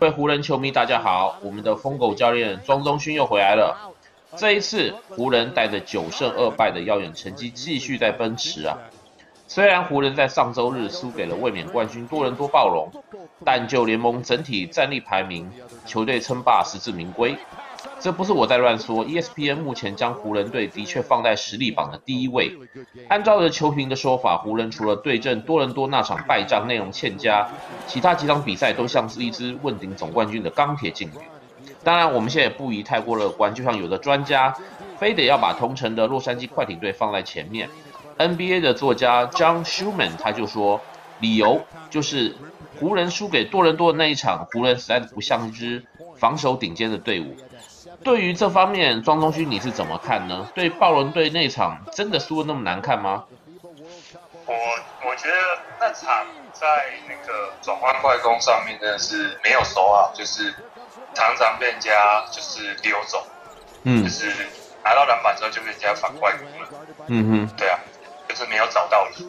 各位湖人球迷，大家好！我们的疯狗教练庄宗勋又回来了。这一次，湖人带着九胜二败的耀眼成绩继续在奔驰啊。虽然湖人在上周日输给了卫冕冠军多伦多暴龙，但就联盟整体战力排名，球队称霸实至名归。这不是我在乱说，ESPN 目前将湖人队的确放在实力榜的第一位。按照着球评的说法，湖人除了对阵多伦多那场败仗内容欠佳，其他几场比赛都像是一支问鼎总冠军的钢铁劲旅。当然，我们现在也不宜太过乐观，就像有的专家非得要把同城的洛杉矶快艇队放在前面。NBA 的作家 John Schumann 他就说，理由就是湖人输给多伦多的那一场，湖人实在不像一支防守顶尖的队伍。对于这方面，庄宗勋你是怎么看呢？对暴龙队那场真的输的那么难看吗？我我觉得那场在那个转换快攻上面真的是没有守好，就是常常被人家就是溜走，嗯，就是拿到篮板之后就被人家反快攻了，嗯哼，对啊，就是没有找到你。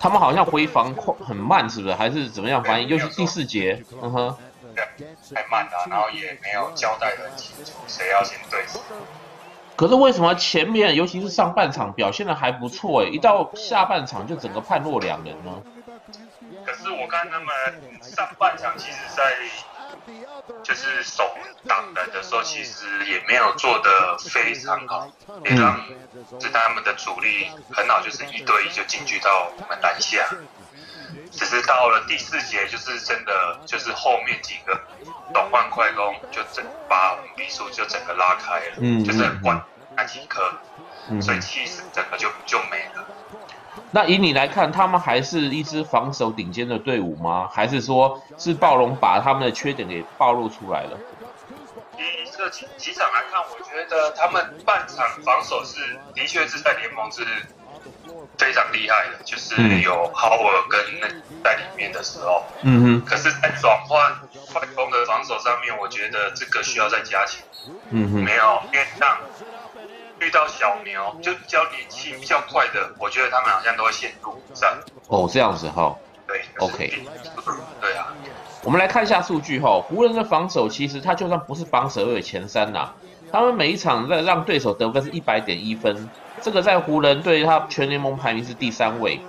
他们好像回防很慢，是不是？还是怎么样？反应尤其第四节，嗯哼。太慢了，然后也没有交代很清楚谁要先对谁。可是为什么前面，尤其是上半场表现的还不错，哎，一到下半场就整个判若两人呢？可是我看他们上半场其实，在就是守挡人的时候，其实也没有做得非常好，也让就他们的主力很好，就是一对一就进去到我们篮下。只是到了第四节，就是真的，就是后面几个转换快攻，就整把我们比数就整个拉开了，嗯，就是关那几颗，嗯，所以气势整个就就没了。那以你来看，他们还是一支防守顶尖的队伍吗？还是说是暴龙把他们的缺点给暴露出来了？以这个几几场来看，我觉得他们半场防守是的确是在联盟是。非常厉害的，就是有豪尔跟那在里面的时候，嗯哼。可是，在转换快攻的防守上面，我觉得这个需要再加强。嗯哼。没有，因为像遇到小牛，就比较年轻、比较快的，我觉得他们好像都会陷入战。哦，这样子哈。对。OK。对啊。我们来看一下数据哈，湖人的防守其实他就算不是榜首也有前三呐，他们每一场在让对手得分是一百点一分。这个在湖人队，他全联盟排名是第三位。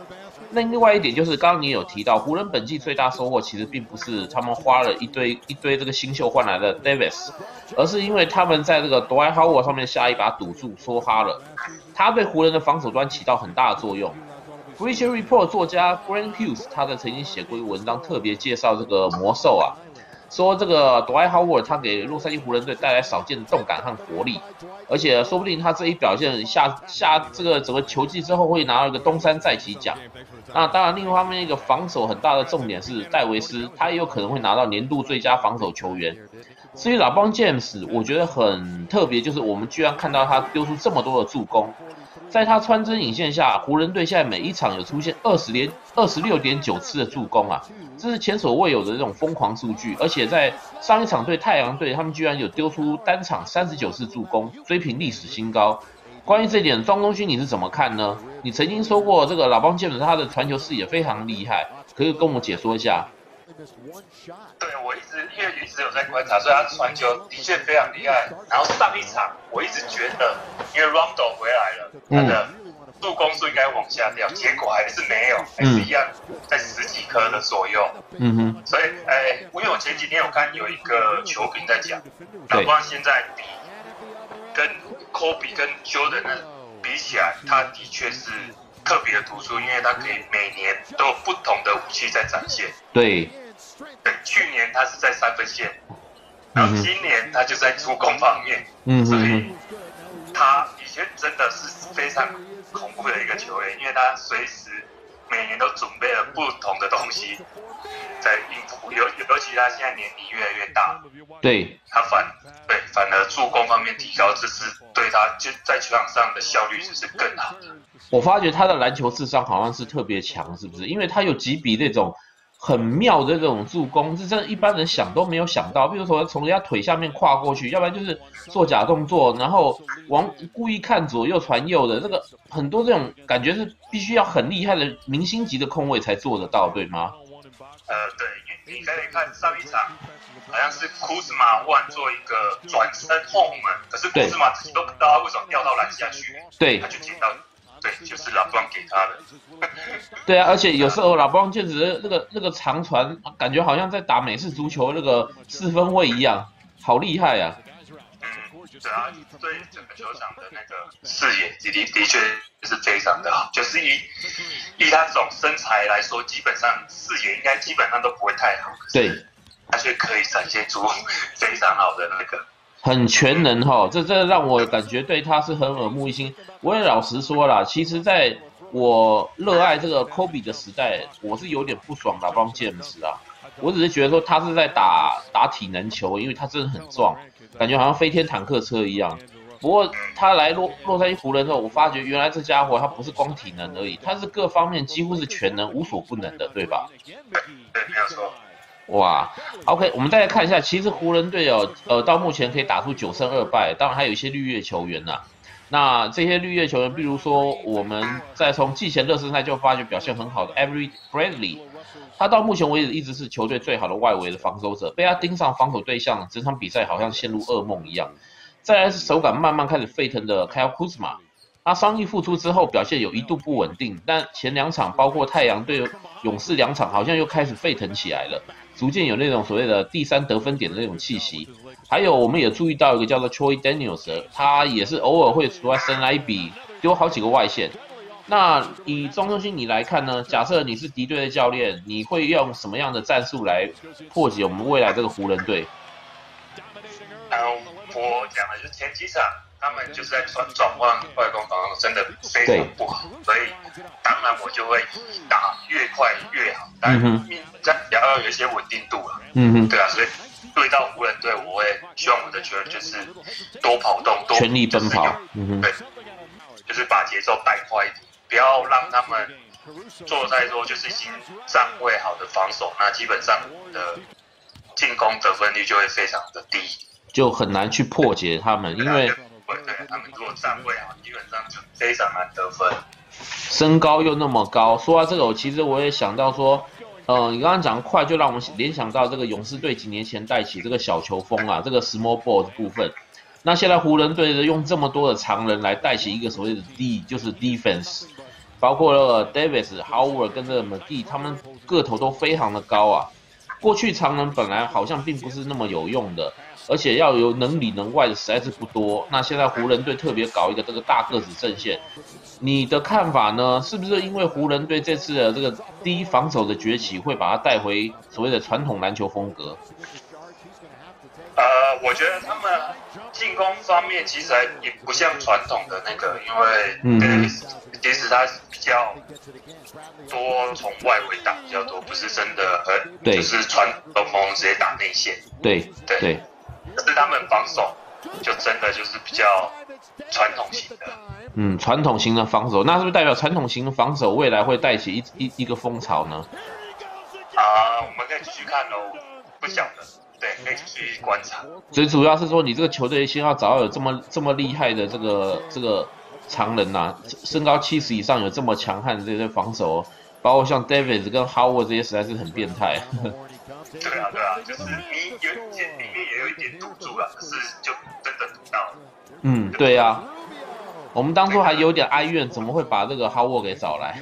那另外一点就是，刚刚你有提到，湖人本季最大收获其实并不是他们花了一堆一堆这个新秀换来的 Davis，而是因为他们在这个 d w i h o w a r 上面下一把赌注，梭哈了，他对湖人的防守端起到很大的作用。Bleacher Report 作家 Grant Hughes 他在曾经写过一个文章，特别介绍这个魔兽啊。说这个 Dwight Howard 他给洛杉矶湖人队带来少见的动感和活力，而且说不定他这一表现下下这个整个球季之后会拿到一个东山再起奖。那当然，另一方面一个防守很大的重点是戴维斯，他也有可能会拿到年度最佳防守球员。至于老邦 James，我觉得很特别，就是我们居然看到他丢出这么多的助攻。在他穿针引线下，湖人队现在每一场有出现二十连二十六点九次的助攻啊，这是前所未有的这种疯狂数据。而且在上一场对太阳队，他们居然有丢出单场三十九次助攻，追平历史新高。关于这点，庄东勋你是怎么看呢？你曾经说过这个老邦杰姆他的传球视野非常厉害，可以跟我解说一下？对，我一直因为一直有在观察，所以他传球的确非常厉害。然后上一场我一直觉得，因为 Rondo 回来了，他的助攻数应该往下掉，结果还是没有，还是一样在十几颗的左右。嗯哼。所以，哎，因为我前几天我看有一个球评在讲，老邦现在比跟 Kobe 跟 Jordan 比起来，他的确是特别的突出，因为他可以每年都有不同的武器在展现。对。对，去年他是在三分线，然后今年他就在助攻方面，嗯，所以他以前真的是非常恐怖的一个球员，因为他随时每年都准备了不同的东西 在应付，尤尤其他现在年龄越来越大，对，他反对反而助攻方面提高，这是对他就在球场上的效率就是更好的。我发觉他的篮球智商好像是特别强，是不是？因为他有几笔那种。很妙的这种助攻，是真的一般人想都没有想到。比如说从人家腿下面跨过去，要不然就是做假动作，然后往故意看左右传右的这个，很多这种感觉是必须要很厉害的明星级的控卫才做得到，对吗？呃，对，你可以看上一场，好像是库兹马换做一个转身后门，可是库兹马自己都不知道他为什么掉到篮下去，对，他就接到，对，就是老布朗给他的。对啊，而且有时候老布朗简直那个那个长传，感觉好像在打美式足球那个四分卫一样，好厉害啊！嗯对啊，对整个球场的那个视野的的的确是非常的好，就是以以他这种身材来说，基本上视野应该基本上都不会太好。对，他却可以展现出非常好的那个，很全能哈，这这让我感觉对他是很耳目一新。我也老实说了，其实在我热爱这个 Kobe 的时代，我是有点不爽的，LeBron James 啊，我只是觉得说他是在打打体能球，因为他真的很壮。感觉好像飞天坦克车一样，不过他来洛洛杉矶湖人之后，我发觉原来这家伙他不是光体能而已，他是各方面几乎是全能，无所不能的，对吧？对，没有错。哇，OK，我们再来看一下，其实湖人队哦，呃，到目前可以打出九胜二败，当然还有一些绿叶球员呐、那这些绿叶球员，比如说我们在从季前热身赛就发觉表现很好的 Avery Bradley。他到目前为止一直是球队最好的外围的防守者，被他盯上防守对象，整场比赛好像陷入噩梦一样。再来是手感慢慢开始沸腾的 Kyle Kuzma，他伤愈复出之后表现有一度不稳定，但前两场包括太阳对、勇士两场好像又开始沸腾起来了，逐渐有那种所谓的第三得分点的那种气息。还有我们也注意到一个叫做 Troy Daniels，他也是偶尔会出来神来一笔，丢好几个外线。那以庄中心你来看呢？假设你是敌对的教练，你会用什么样的战术来破解我们未来这个湖人队？嗯，我讲的就是前几场他们就是在转转换快攻防守真的非常不好，所以当然我就会打越快越好，但这样也要有一些稳定度了。嗯哼，对啊，所以对到湖人队，我会希望我的球员就是多跑动，多全力奔跑。嗯哼，对，就是把节奏带快一点。不要让他们做太多，就是已经站位好的防守，那基本上的进攻得分率就会非常的低，就很难去破解他们，因为对，对他们如果站位啊，基本上就非常难得分。身高又那么高，说到这个，我其实我也想到说，呃，你刚刚讲快，就让我们联想到这个勇士队几年前带起这个小球风啊，这个 small ball 的部分。那现在湖人队的用这么多的长人来带起一个所谓的 D，就是 defense。包括那个 Davis、Howard 跟这个 McGee，他们个头都非常的高啊。过去长人本来好像并不是那么有用的，而且要有能里能外的实在是不多。那现在湖人队特别搞一个这个大个子阵线，你的看法呢？是不是因为湖人队这次的这个第一防守的崛起，会把他带回所谓的传统篮球风格？呃，我觉得他们进攻方面其实还也不像传统的那个，因为 Davis 其实他是比较多从外围打比较多，不是真的很就是传中锋直接打内线。对对是他们防守就真的就是比较传统型的。嗯，传统型的防守，那是不是代表传统型的防守未来会带起一一一个风潮呢？啊、呃，我们可以继续看哦，不晓得。对，可以继续观察。最主要是说，你这个球队先要找到有这么这么厉害的这个这个常人呐、啊，身高七十以上有这么强悍的这些防守，包括像 Davis 跟 Howard 这些，实在是很变态。对啊，对啊，就是你有一可是就真的赌到了。嗯，对呀、啊。我们当初还有点哀怨，怎么会把这个 Howard 给找来？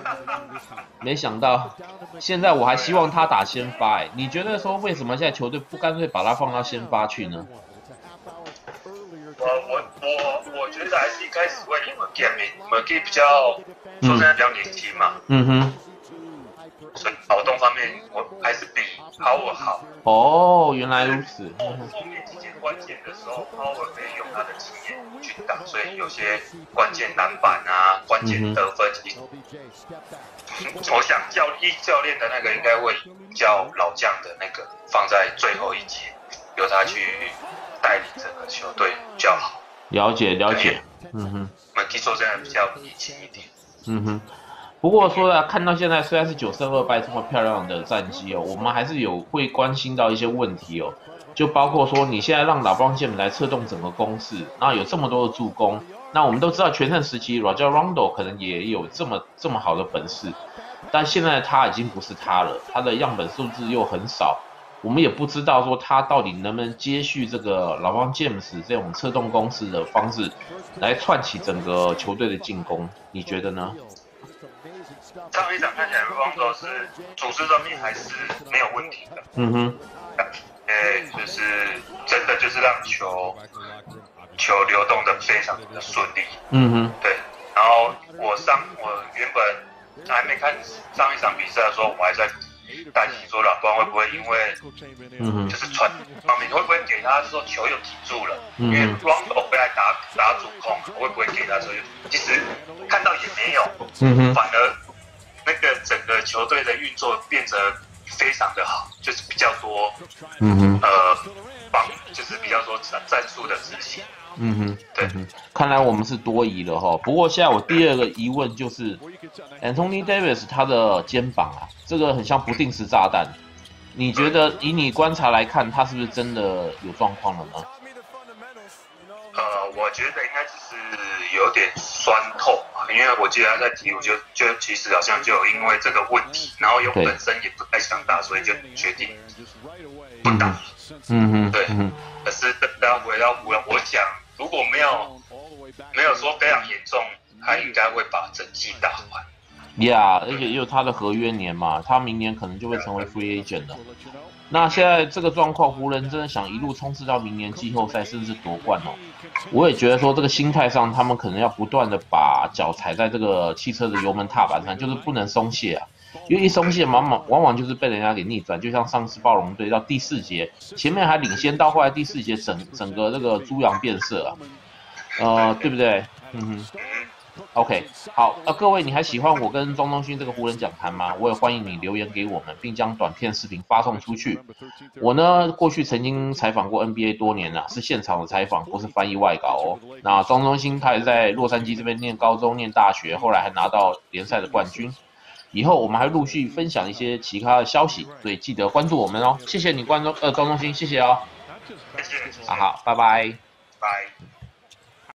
没想到，现在我还希望他打先发。哎，你觉得说为什么现在球队不干脆把他放到先发去呢？我我我我觉得还是一开始会以 McGee，McGee 比较说真的比较年轻嘛。嗯哼。所以跑动方面我还是比 Howard 好。哦，原来如此。后后面几节关键的时候，Howard 可以用他的经验。去打，所以有些关键篮板啊，关键得分，嗯、我想教一教练的那个应该会叫老将的那个放在最后一节，由他去带领整个球队比较好。了解了解，嗯哼，我们可以说这样比较年轻一点。嗯哼，不过说啊，看到现在虽然是九胜二败这么漂亮的战绩哦，我们还是有会关心到一些问题哦。就包括说，你现在让老布朗杰姆来策动整个攻势，那有这么多的助攻，那我们都知道全盛时期，Rajon Rondo 可能也有这么这么好的本事，但现在他已经不是他了，他的样本数字又很少，我们也不知道说他到底能不能接续这个老邦 James 这种策动攻势的方式来串起整个球队的进攻，你觉得呢？上一场看起来，Rondo 是组织能力还是没有问题的。嗯哼，呃，就是真的就是让球球流动的非常的顺利。嗯哼，对。然后我上我原本还没看上一场比赛的时候，我还在担心说老邦会不会因为就是传方面会不会给他说球又停住了，因为 Rondo 回来打打主控，会不会给他球？其实看到也没有，嗯哼，反而。那个整个球队的运作变得非常的好，就是比较多，嗯哼，呃，帮就是比较多战战术的执行，嗯哼，对，嗯、看来我们是多疑了哈。不过现在我第二个疑问就是，Anthony Davis 他的肩膀啊，这个很像不定时炸弹，你觉得以你观察来看，他是不是真的有状况了呢？呃，我觉得应该只是有点酸痛嘛，因为我记得他在体育就就其实好像就有因为这个问题，然后又本身也不太想打，所以就决定不打。嗯嗯，对。可是等到回到湖人，我想如果没有没有说非常严重，他应该会把整季打完。呀、yeah，而且也有他的合约年嘛，他明年可能就会成为 free agent 了。那现在这个状况，湖人真的想一路冲刺到明年季后赛，甚至夺冠哦。我也觉得说，这个心态上，他们可能要不断的把脚踩在这个汽车的油门踏板上，就是不能松懈啊。因为一松懈，往往往往就是被人家给逆转。就像上次暴龙队到第四节，前面还领先，到后来第四节整整个这个猪羊变色啊，呃，对不对？嗯哼。OK，好，那、呃、各位，你还喜欢我跟庄东勋这个湖人讲坛吗？我也欢迎你留言给我们，并将短片视频发送出去。我呢，过去曾经采访过 NBA 多年了，是现场的采访，不是翻译外稿哦。那庄东勋他也在洛杉矶这边念高中、念大学，后来还拿到联赛的冠军。以后我们还陆续分享一些其他的消息，所以记得关注我们哦。谢谢你关注，呃，庄东勋，谢谢哦。谢谢。好好，拜拜。拜。